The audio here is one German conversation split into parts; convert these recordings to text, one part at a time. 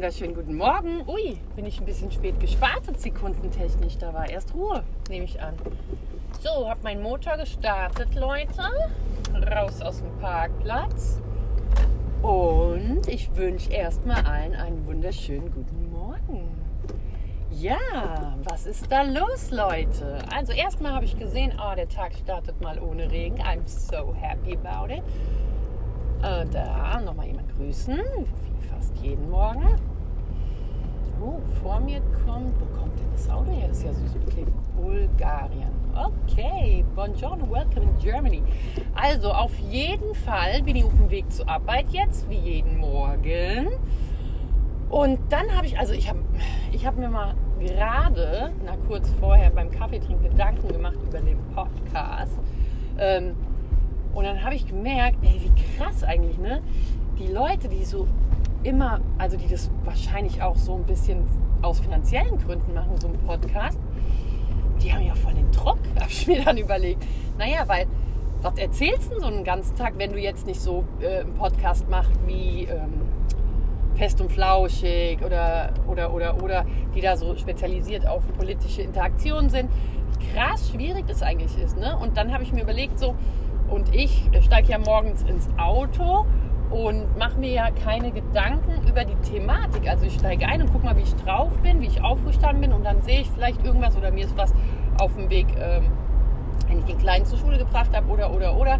wunderschönen guten Morgen. Ui, bin ich ein bisschen spät gestartet, sekundentechnisch. Da war erst Ruhe, nehme ich an. So, habe meinen Motor gestartet, Leute. Raus aus dem Parkplatz. Und ich wünsche erstmal allen einen wunderschönen guten Morgen. Ja, was ist da los, Leute? Also erstmal habe ich gesehen, oh, der Tag startet mal ohne Regen. I'm so happy about it. Äh, da nochmal jemand grüßen, wie fast vor mir kommt, wo kommt denn das Auto her? Das ist ja süß. Okay, Bulgarien. Okay, buongiorno, welcome in Germany. Also auf jeden Fall bin ich auf dem Weg zur Arbeit jetzt, wie jeden Morgen. Und dann habe ich, also ich habe ich hab mir mal gerade, na kurz vorher beim Kaffeetrinken Gedanken gemacht über den Podcast. Ähm, und dann habe ich gemerkt, ey, wie krass eigentlich, ne? Die Leute, die so immer, also die das wahrscheinlich auch so ein bisschen aus finanziellen Gründen machen, so einen Podcast, die haben ja voll den Druck, habe ich mir dann überlegt. Naja, weil, was erzählst du so einen ganzen Tag, wenn du jetzt nicht so äh, einen Podcast machst wie ähm, Fest und Flauschig oder, oder, oder, oder, die da so spezialisiert auf politische Interaktionen sind. Krass schwierig das eigentlich ist, ne? Und dann habe ich mir überlegt, so, und ich steige ja morgens ins Auto und mache mir ja keine Gedanken über die Thematik. Also ich steige ein und gucke mal, wie ich drauf bin, wie ich aufgestanden bin und dann sehe ich vielleicht irgendwas oder mir ist was auf dem Weg, ähm, wenn ich den Kleinen zur Schule gebracht habe oder, oder, oder.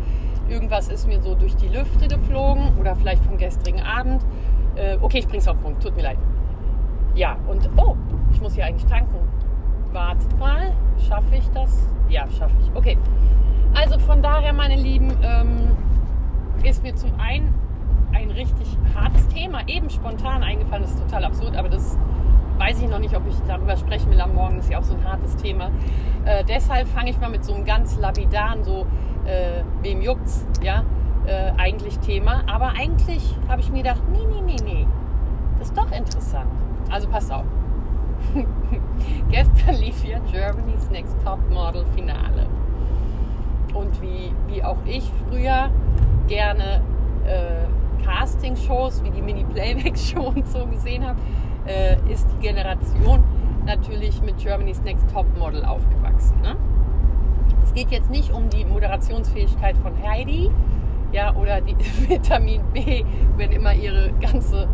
Irgendwas ist mir so durch die Lüfte geflogen oder vielleicht vom gestrigen Abend. Äh, okay, ich bring's auf den Punkt, tut mir leid. Ja, und oh, ich muss hier eigentlich tanken. Wartet mal, schaffe ich das? Ja, schaffe ich. Okay. Also von daher, meine Lieben, ähm, ist mir zum einen ein richtig hartes Thema eben spontan eingefallen. Das ist total absurd, aber das weiß ich noch nicht, ob ich darüber sprechen will am Morgen. Das ist ja auch so ein hartes Thema. Äh, deshalb fange ich mal mit so einem ganz lapidaren, so äh, wem juckt's, ja, äh, eigentlich Thema. Aber eigentlich habe ich mir gedacht, nee, nee, nee, nee, das ist doch interessant. Also passt auf. Gestern lief ja Germany's Next Top Model Finale und wie, wie auch ich früher gerne äh, Casting-Shows wie die Mini-Playback-Show und so gesehen habe, äh, ist die Generation natürlich mit Germany's Next Top Model aufgewachsen. Ne? Es geht jetzt nicht um die Moderationsfähigkeit von Heidi ja, oder die Vitamin B, wenn immer ihre ganze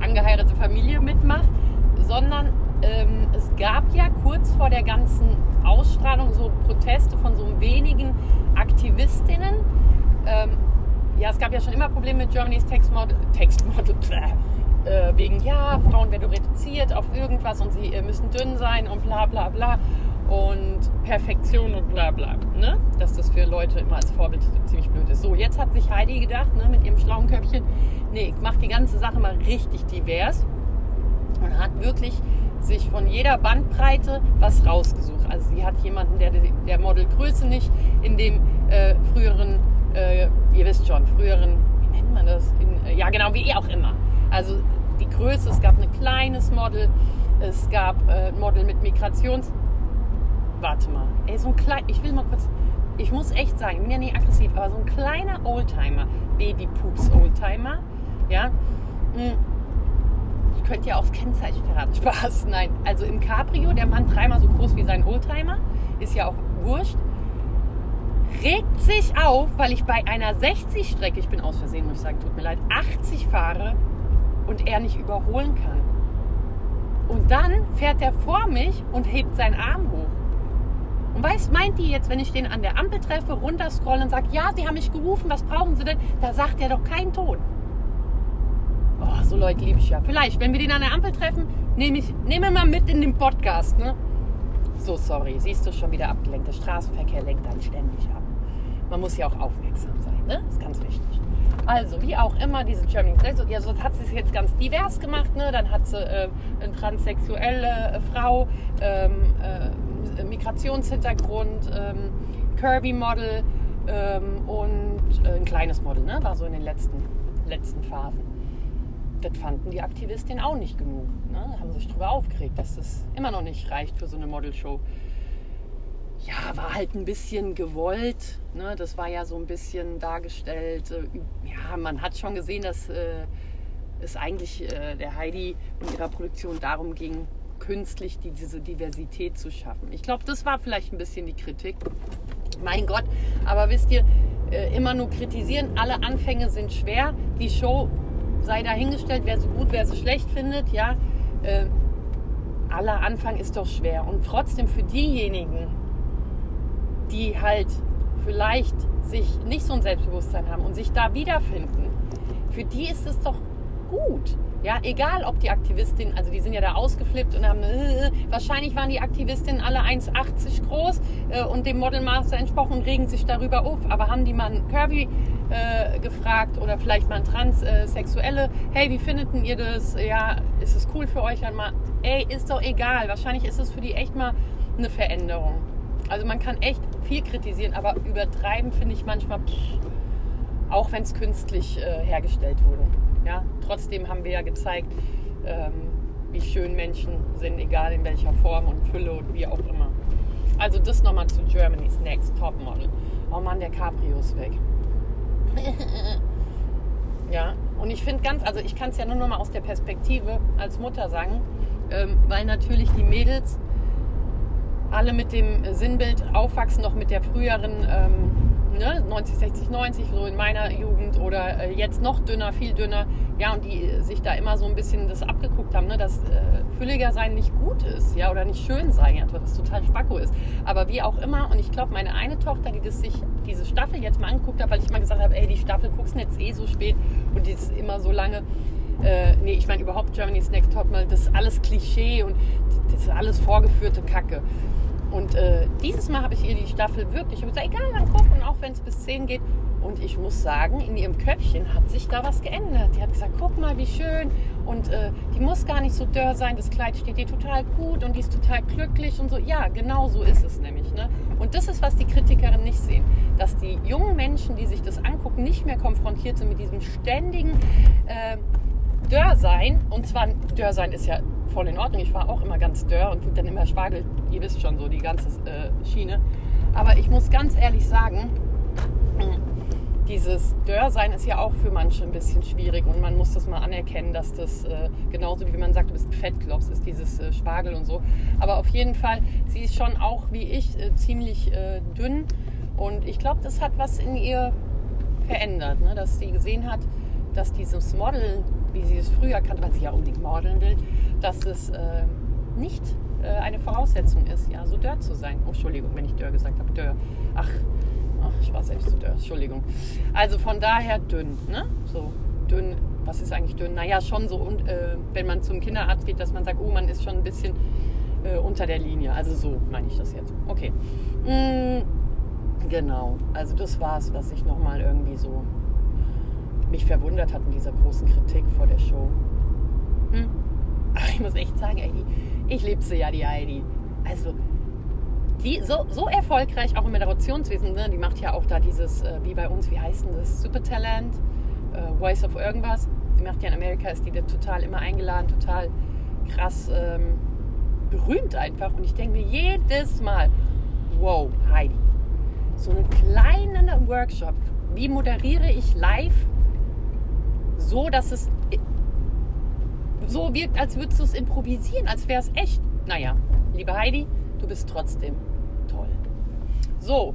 angeheiratete Familie mitmacht, sondern ähm, es gab ja kurz vor der ganzen Ausstrahlung so Proteste von so wenigen Aktivistinnen. Gab ja schon immer Probleme mit Germany's Textmodel, Textmodel äh, wegen, ja, Frauen werden reduziert auf irgendwas und sie äh, müssen dünn sein und bla bla bla und Perfektion und bla bla. Ne? Dass das für Leute immer als Vorbild ziemlich blöd ist. So, jetzt hat sich Heidi gedacht, ne, mit ihrem schlauen Köpfchen, nee, ich mach die ganze Sache mal richtig divers und hat wirklich sich von jeder Bandbreite was rausgesucht. Also sie hat jemanden, der der Modelgröße nicht in dem äh, früheren, äh, ihr wisst schon, früheren, wie nennt man das? In, äh, ja genau, wie auch immer. Also die Größe, es gab ein kleines Model, es gab äh, ein Model mit Migrations... Warte mal, ey, so ein klein, ich will mal kurz, ich muss echt sagen, ich bin ja nicht aggressiv, aber so ein kleiner Oldtimer, Baby Poops Oldtimer, ja, hm, ich könnte ja das Kennzeichen verraten. Spaß. Nein. Also im Cabrio, der Mann dreimal so groß wie sein Oldtimer, ist ja auch wurscht, regt sich auf, weil ich bei einer 60-Strecke, ich bin aus Versehen, muss ich sagen, tut mir leid, 80 fahre und er nicht überholen kann. Und dann fährt er vor mich und hebt seinen Arm hoch. Und weißt, meint die jetzt, wenn ich den an der Ampel treffe, runterscrolle und sage, ja, Sie haben mich gerufen, was brauchen Sie denn? Da sagt er doch keinen Ton. Oh, so Leute liebe ich ja. Vielleicht, wenn wir den an der Ampel treffen, nehme ich nehme mal mit in den Podcast. Ne? So, sorry, siehst du schon wieder abgelenkt. Der Straßenverkehr lenkt dann ständig ab. Man muss ja auch aufmerksam sein, ne? ist ganz wichtig. Also, wie auch immer, diese German ja, so hat sie es jetzt ganz divers gemacht. Ne? Dann hat sie äh, eine transsexuelle äh, Frau, ähm, äh, Migrationshintergrund, ähm, Kirby-Model ähm, und äh, ein kleines Model, ne? war so in den letzten, letzten Phasen das fanden die Aktivistinnen auch nicht genug. Ne? Haben sich darüber aufgeregt, dass das immer noch nicht reicht für so eine Modelshow. Ja, war halt ein bisschen gewollt. Ne? Das war ja so ein bisschen dargestellt. Äh, ja, man hat schon gesehen, dass äh, es eigentlich äh, der Heidi in ihrer Produktion darum ging, künstlich die, diese Diversität zu schaffen. Ich glaube, das war vielleicht ein bisschen die Kritik. Mein Gott, aber wisst ihr, äh, immer nur kritisieren, alle Anfänge sind schwer. Die Show sei dahingestellt, wer sie gut, wer sie schlecht findet, ja. Äh, aller Anfang ist doch schwer. Und trotzdem für diejenigen, die halt vielleicht sich nicht so ein Selbstbewusstsein haben und sich da wiederfinden, für die ist es doch gut. Ja, egal ob die Aktivistinnen, also die sind ja da ausgeflippt und haben, äh, wahrscheinlich waren die Aktivistinnen alle 1,80 groß äh, und dem Modelmaster entsprochen und regen sich darüber auf. Aber haben die mal einen Curvy äh, gefragt oder vielleicht mal einen Transsexuelle, hey, wie findet ihr das? Ja, ist es cool für euch dann mal? Ey, ist doch egal. Wahrscheinlich ist es für die echt mal eine Veränderung. Also man kann echt viel kritisieren, aber übertreiben finde ich manchmal, auch wenn es künstlich äh, hergestellt wurde. Ja, trotzdem haben wir ja gezeigt, ähm, wie schön Menschen sind, egal in welcher Form und Fülle und wie auch immer. Also das nochmal zu Germany's Next Topmodel. Oh Mann, der Cabrio ist weg. ja, und ich finde ganz, also ich kann es ja nur noch mal aus der Perspektive als Mutter sagen, ähm, weil natürlich die Mädels alle mit dem Sinnbild aufwachsen, noch mit der früheren ähm, ne, 90, 60, 90, so in meiner Jugend oder äh, jetzt noch dünner, viel dünner. Ja, und die sich da immer so ein bisschen das abgeguckt haben, ne, dass äh, fülliger sein nicht gut ist, ja, oder nicht schön sein, ja, dass es total spacko ist. Aber wie auch immer, und ich glaube, meine eine Tochter, die das sich diese Staffel jetzt mal angeguckt hat, weil ich mal gesagt habe, ey, die Staffel guckst du jetzt eh so spät und die ist immer so lange. Äh, nee, ich meine überhaupt Germany's Next Topmodel, das ist alles Klischee und das ist alles vorgeführte Kacke. Und äh, dieses Mal habe ich ihr die Staffel wirklich, ich habe gesagt, egal, dann gucken, auch wenn es bis 10 geht. Und ich muss sagen, in ihrem Köpfchen hat sich da was geändert. Die hat gesagt, guck mal, wie schön. Und äh, die muss gar nicht so dörr sein. Das Kleid steht ihr total gut und die ist total glücklich und so. Ja, genau so ist es nämlich. Ne? Und das ist, was die Kritikerinnen nicht sehen. Dass die jungen Menschen, die sich das angucken, nicht mehr konfrontiert sind mit diesem ständigen äh, Dörrsein. Und zwar, Dörrsein ist ja voll in Ordnung. Ich war auch immer ganz dörr und dann immer Spargel, ihr wisst schon so, die ganze äh, Schiene. Aber ich muss ganz ehrlich sagen, dieses Dörrsein ist ja auch für manche ein bisschen schwierig und man muss das mal anerkennen, dass das äh, genauso wie man sagt, du bist ein Fettklops, ist dieses äh, Spargel und so. Aber auf jeden Fall, sie ist schon auch wie ich äh, ziemlich äh, dünn und ich glaube, das hat was in ihr verändert, ne? dass sie gesehen hat, dass dieses Model, wie sie es früher kannte, weil sie ja unbedingt modeln will, dass es äh, nicht äh, eine Voraussetzung ist, ja, so dörr zu sein. Oh, Entschuldigung, wenn ich dörr gesagt habe, dörr. Ach, ach, ich war selbst so dörr, Entschuldigung. Also von daher dünn, ne? So dünn, was ist eigentlich dünn? Naja, schon so, und, äh, wenn man zum Kinderarzt geht, dass man sagt, oh, man ist schon ein bisschen äh, unter der Linie. Also so meine ich das jetzt. Okay. Mm, genau, also das war es, was ich nochmal irgendwie so mich verwundert hat in dieser großen Kritik vor der Show. Hm? Aber ich muss echt sagen, ey, ich liebe sie ja, die Heidi. Also, die so, so erfolgreich auch im Moderationswesen, ne? die macht ja auch da dieses, äh, wie bei uns, wie heißt denn das, Supertalent, äh, Voice of irgendwas. Die macht ja in Amerika, ist die da total immer eingeladen, total krass ähm, berühmt einfach. Und ich denke mir jedes Mal, wow, Heidi, so einen kleinen Workshop, wie moderiere ich live so, dass es so wirkt, als würdest du es improvisieren, als wäre es echt. Naja, liebe Heidi, du bist trotzdem toll. So,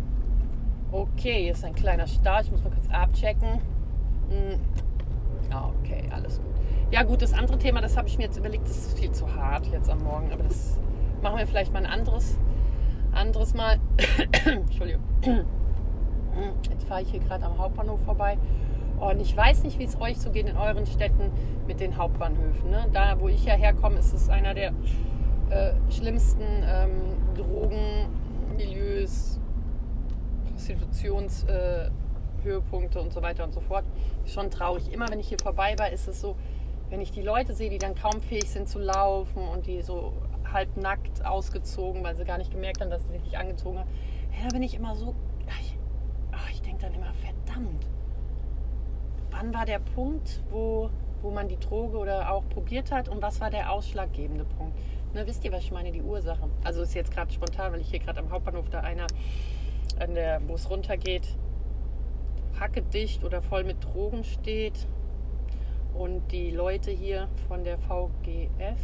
okay, hier ist ein kleiner Start. Ich muss mal kurz abchecken. Hm. Okay, alles gut. Ja gut, das andere Thema, das habe ich mir jetzt überlegt, das ist viel zu hart jetzt am Morgen, aber das machen wir vielleicht mal ein anderes, anderes Mal. Entschuldigung. Jetzt fahre ich hier gerade am Hauptbahnhof vorbei und ich weiß nicht, wie es euch so geht in euren Städten mit den Hauptbahnhöfen. Ne? Da, wo ich ja herkomme, ist es einer der äh, schlimmsten ähm, Drogenmilieus, Prostitutionshöhepunkte äh, und so weiter und so fort. Schon traurig. Immer wenn ich hier vorbei war, ist es so, wenn ich die Leute sehe, die dann kaum fähig sind zu laufen und die so halb nackt ausgezogen, weil sie gar nicht gemerkt haben, dass sie sich nicht angezogen haben, ja, da bin ich immer so, ich, ich denke dann immer, verdammt wann war der Punkt, wo, wo man die Droge oder auch probiert hat und was war der ausschlaggebende Punkt? Ne, wisst ihr, was ich meine? Die Ursache. Also ist jetzt gerade spontan, weil ich hier gerade am Hauptbahnhof da einer, an der, wo es runtergeht, hackedicht oder voll mit Drogen steht und die Leute hier von der VGF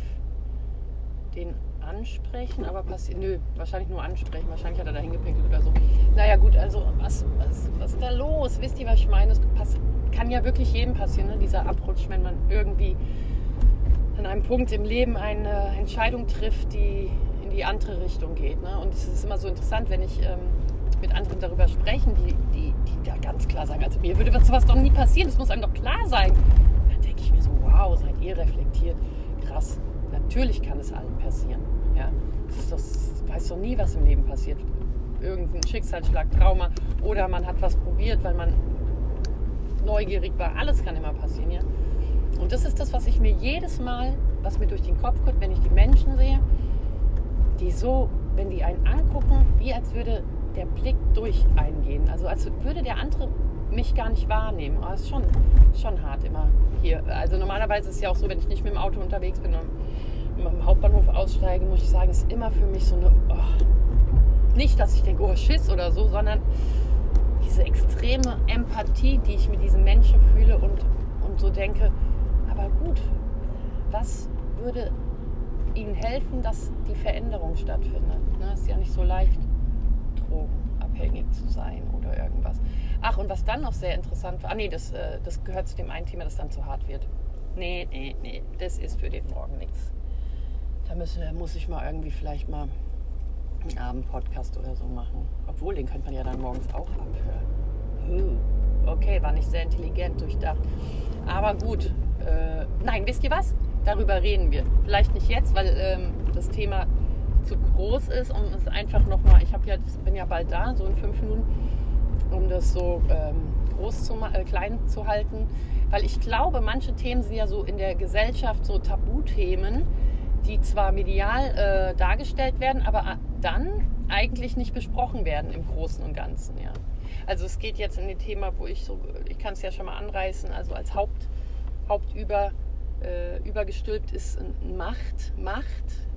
den ansprechen, aber passiert, nö, wahrscheinlich nur ansprechen, wahrscheinlich hat er da hingepinkelt oder so. Naja gut, also was, was, was ist da los? Wisst ihr, was ich meine? Das kann ja wirklich jedem passieren, ne? dieser Abrutsch, wenn man irgendwie an einem Punkt im Leben eine Entscheidung trifft, die in die andere Richtung geht. Ne? Und es ist immer so interessant, wenn ich ähm, mit anderen darüber spreche, die, die, die da ganz klar sagen, also mir würde sowas doch nie passieren, das muss einem doch klar sein. Dann denke ich mir so, wow, seid ihr reflektiert, krass. Natürlich kann es allen passieren. Ja? Das, das weiß doch nie, was im Leben passiert. Irgendein Schicksalsschlag, Trauma oder man hat was probiert, weil man neugierig war. Alles kann immer passieren. Ja? Und das ist das, was ich mir jedes Mal, was mir durch den Kopf kommt, wenn ich die Menschen sehe, die so, wenn die einen angucken, wie als würde der Blick durch eingehen. Also als würde der andere mich gar nicht wahrnehmen. Aber es ist schon, schon hart immer hier. Also normalerweise ist es ja auch so, wenn ich nicht mit dem Auto unterwegs bin am Hauptbahnhof aussteige, muss ich sagen, ist immer für mich so eine. Oh, nicht, dass ich denke, oh Schiss oder so, sondern diese extreme Empathie, die ich mit diesen Menschen fühle und, und so denke, aber gut, was würde ihnen helfen, dass die Veränderung stattfindet? Ne? Ist ja nicht so leicht, drogenabhängig zu sein oder irgendwas. Ach, und was dann noch sehr interessant war, ah nee, das, äh, das gehört zu dem einen Thema, das dann zu hart wird. Nee, nee, nee, das ist für den Morgen nichts. Da müssen, muss ich mal irgendwie vielleicht mal einen Abendpodcast oder so machen. Obwohl, den könnte man ja dann morgens auch abhören. Okay, war nicht sehr intelligent durchdacht. Aber gut, äh, nein, wisst ihr was? Darüber reden wir. Vielleicht nicht jetzt, weil ähm, das Thema zu groß ist, um es einfach nochmal, ich ja, bin ja bald da, so in fünf Minuten, um das so ähm, groß zu äh, klein zu halten. Weil ich glaube, manche Themen sind ja so in der Gesellschaft so Tabuthemen, die zwar medial äh, dargestellt werden, aber äh, dann eigentlich nicht besprochen werden im Großen und Ganzen. Ja. Also es geht jetzt in dem Thema, wo ich so, ich kann es ja schon mal anreißen, also als Haupt, Hauptüber äh, übergestülpt ist Macht, Macht,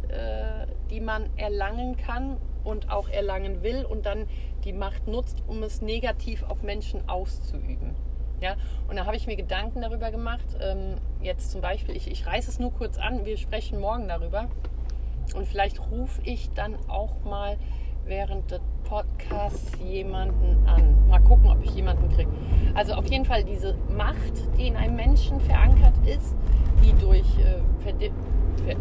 äh, die man erlangen kann und auch erlangen will und dann die Macht nutzt, um es negativ auf Menschen auszuüben. Ja, und da habe ich mir Gedanken darüber gemacht. Ähm, jetzt zum Beispiel, ich, ich reiße es nur kurz an, wir sprechen morgen darüber. Und vielleicht rufe ich dann auch mal während des Podcasts jemanden an. Mal gucken, ob ich jemanden kriege. Also auf jeden Fall diese Macht, die in einem Menschen verankert ist, die durch äh, ver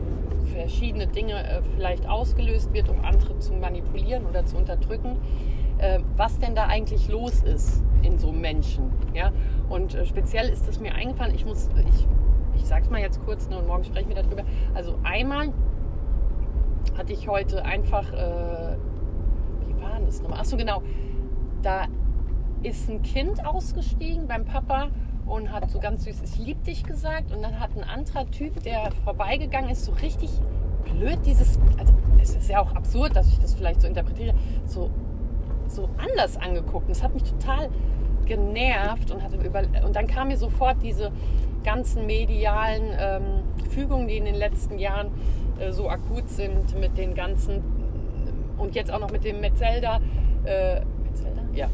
verschiedene Dinge äh, vielleicht ausgelöst wird, um andere zu manipulieren oder zu unterdrücken, äh, was denn da eigentlich los ist in so Menschen. Ja? Und äh, speziell ist es mir eingefallen, ich muss, ich, ich sag's mal jetzt kurz ne, und morgen sprechen wir darüber. Also einmal hatte ich heute einfach, äh, wie war das nochmal? Achso, genau, da ist ein Kind ausgestiegen beim Papa und hat so ganz süß, ich lieb dich gesagt. Und dann hat ein anderer Typ, der vorbeigegangen ist, so richtig blöd dieses, also es ist ja auch absurd, dass ich das vielleicht so interpretiere, so, so anders angeguckt. Und das hat mich total genervt und, hatte über, und dann kam mir sofort diese ganzen medialen ähm, Fügungen, die in den letzten Jahren äh, so akut sind mit den ganzen und jetzt auch noch mit dem Metzelda. Äh, Metzelda? Ja,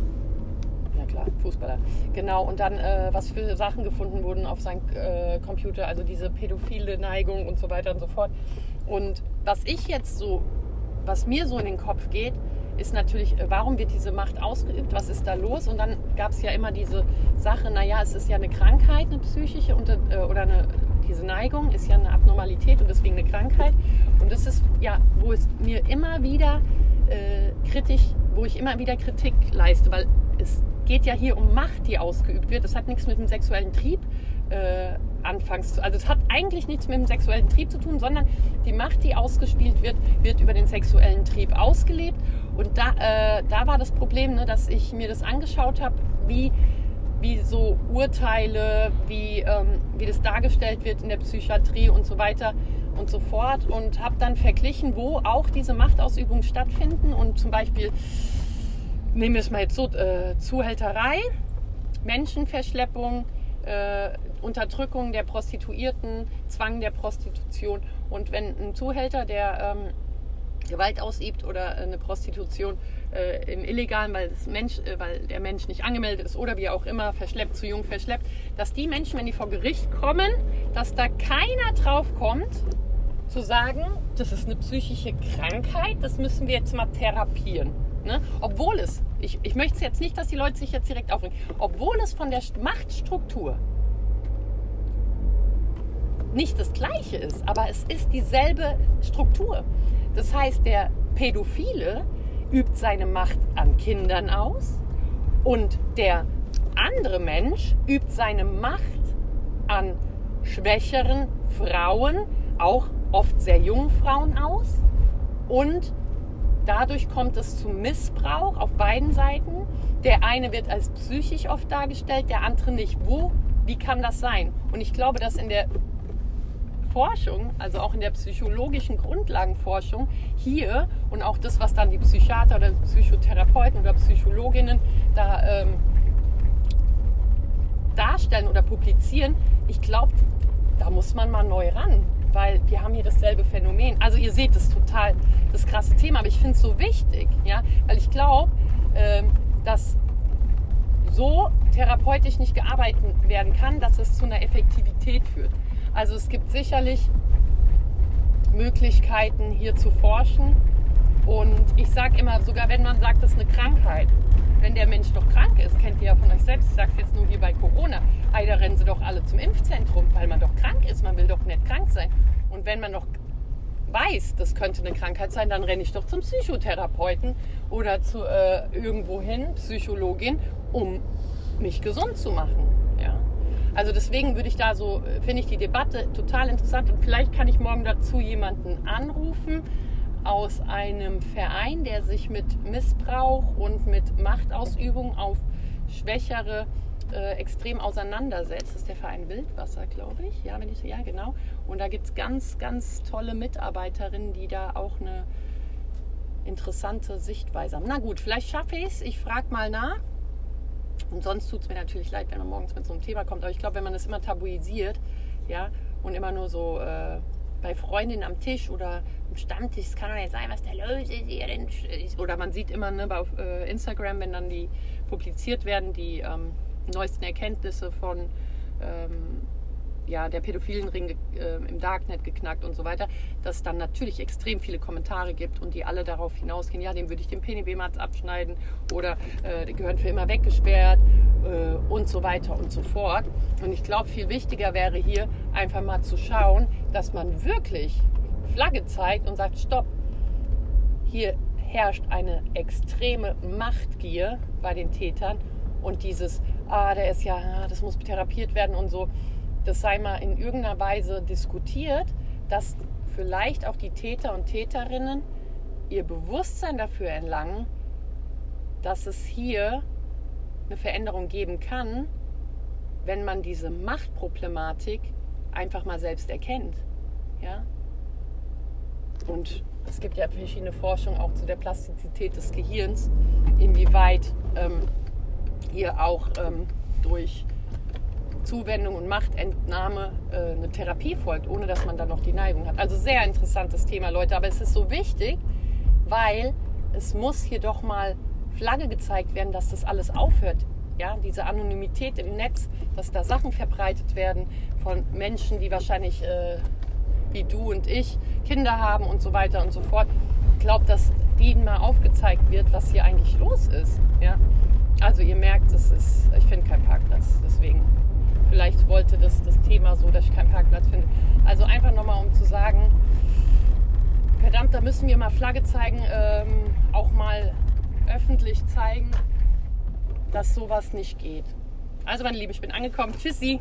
klar, Fußballer. Genau, und dann, äh, was für Sachen gefunden wurden auf seinem äh, Computer, also diese pädophile Neigung und so weiter und so fort. Und was ich jetzt so, was mir so in den Kopf geht, ist natürlich, äh, warum wird diese Macht ausgeübt, was ist da los? Und dann gab es ja immer diese Sache, naja, es ist ja eine Krankheit, eine psychische und, äh, oder eine, diese Neigung ist ja eine Abnormalität und deswegen eine Krankheit. Und das ist ja, wo es mir immer wieder äh, kritisch, wo ich immer wieder Kritik leiste, weil es geht ja hier um Macht, die ausgeübt wird. Das hat nichts mit dem sexuellen Trieb äh, anfangs. Also es hat eigentlich nichts mit dem sexuellen Trieb zu tun, sondern die Macht, die ausgespielt wird, wird über den sexuellen Trieb ausgelebt. Und da, äh, da war das Problem, ne, dass ich mir das angeschaut habe, wie, wie so Urteile, wie, ähm, wie das dargestellt wird in der Psychiatrie und so weiter und so fort. Und habe dann verglichen, wo auch diese Machtausübungen stattfinden. Und zum Beispiel nehmen wir es mal jetzt so, äh, Zuhälterei, Menschenverschleppung, äh, Unterdrückung der Prostituierten, Zwang der Prostitution. Und wenn ein Zuhälter, der ähm, Gewalt ausübt oder eine Prostitution äh, im Illegalen, weil, Mensch, äh, weil der Mensch nicht angemeldet ist oder wie auch immer, verschleppt, zu jung verschleppt, dass die Menschen, wenn die vor Gericht kommen, dass da keiner drauf kommt, zu sagen, das ist eine psychische Krankheit, das müssen wir jetzt mal therapieren. Ne? Obwohl es, ich, ich möchte jetzt nicht, dass die Leute sich jetzt direkt aufregen, obwohl es von der Machtstruktur nicht das gleiche ist, aber es ist dieselbe Struktur. Das heißt, der Pädophile übt seine Macht an Kindern aus und der andere Mensch übt seine Macht an schwächeren Frauen, auch oft sehr jungen Frauen aus. Und dadurch kommt es zu Missbrauch auf beiden Seiten. Der eine wird als psychisch oft dargestellt, der andere nicht. Wo, wie kann das sein? Und ich glaube, dass in der Forschung, also auch in der psychologischen Grundlagenforschung hier und auch das, was dann die Psychiater oder Psychotherapeuten oder Psychologinnen da ähm, darstellen oder publizieren, ich glaube, da muss man mal neu ran, weil wir haben hier dasselbe Phänomen. Also ihr seht es total, das krasse Thema, aber ich finde es so wichtig, ja, weil ich glaube, ähm, dass so therapeutisch nicht gearbeitet werden kann, dass es zu einer Effektivität führt. Also es gibt sicherlich Möglichkeiten hier zu forschen. Und ich sage immer, sogar wenn man sagt, das ist eine Krankheit, wenn der Mensch doch krank ist, kennt ihr ja von euch selbst, ich sage es jetzt nur hier bei Corona, ey, da rennen sie doch alle zum Impfzentrum, weil man doch krank ist, man will doch nicht krank sein. Und wenn man doch weiß, das könnte eine Krankheit sein, dann renne ich doch zum Psychotherapeuten oder zu äh, irgendwo hin, Psychologin, um mich gesund zu machen. Also deswegen würde ich da so, finde ich die Debatte total interessant und vielleicht kann ich morgen dazu jemanden anrufen aus einem Verein, der sich mit Missbrauch und mit Machtausübung auf Schwächere äh, extrem auseinandersetzt. Das ist der Verein Wildwasser, glaube ich. Ja, wenn ich ja genau. Und da gibt es ganz, ganz tolle Mitarbeiterinnen, die da auch eine interessante Sichtweise haben. Na gut, vielleicht schaffe ich es. Ich frage mal nach. Und sonst tut es mir natürlich leid, wenn man morgens mit so einem Thema kommt. Aber ich glaube, wenn man das immer tabuisiert, ja, und immer nur so äh, bei Freundinnen am Tisch oder im Stammtisch, es kann doch nicht sein, was da los ist oder man sieht immer ne, bei äh, Instagram, wenn dann die publiziert werden, die ähm, neuesten Erkenntnisse von ähm, ja, der pädophilen Ring äh, im Darknet geknackt und so weiter, dass es dann natürlich extrem viele Kommentare gibt und die alle darauf hinausgehen, ja, dem würde ich den PNB-Matz abschneiden oder äh, die gehören für immer weggesperrt äh, und so weiter und so fort. Und ich glaube, viel wichtiger wäre hier einfach mal zu schauen, dass man wirklich Flagge zeigt und sagt, stopp, hier herrscht eine extreme Machtgier bei den Tätern und dieses, ah, der ist ja, ah, das muss therapiert werden und so das sei mal in irgendeiner Weise diskutiert, dass vielleicht auch die Täter und Täterinnen ihr Bewusstsein dafür erlangen, dass es hier eine Veränderung geben kann, wenn man diese Machtproblematik einfach mal selbst erkennt. Ja? Und es gibt ja verschiedene Forschungen auch zu der Plastizität des Gehirns, inwieweit ähm, hier auch ähm, durch Zuwendung und Machtentnahme äh, eine Therapie folgt, ohne dass man dann noch die Neigung hat. Also sehr interessantes Thema, Leute. Aber es ist so wichtig, weil es muss hier doch mal Flagge gezeigt werden, dass das alles aufhört. Ja, diese Anonymität im Netz, dass da Sachen verbreitet werden von Menschen, die wahrscheinlich äh, wie du und ich Kinder haben und so weiter und so fort. Ich glaube, dass denen mal aufgezeigt wird, was hier eigentlich los ist. Ja? Also ihr merkt, es ist, ich finde keinen Parkplatz, deswegen vielleicht wollte das, das Thema so, dass ich keinen Parkplatz finde. Also einfach nochmal, um zu sagen, verdammt, da müssen wir mal Flagge zeigen, ähm, auch mal öffentlich zeigen, dass sowas nicht geht. Also meine Liebe, ich bin angekommen. Tschüssi.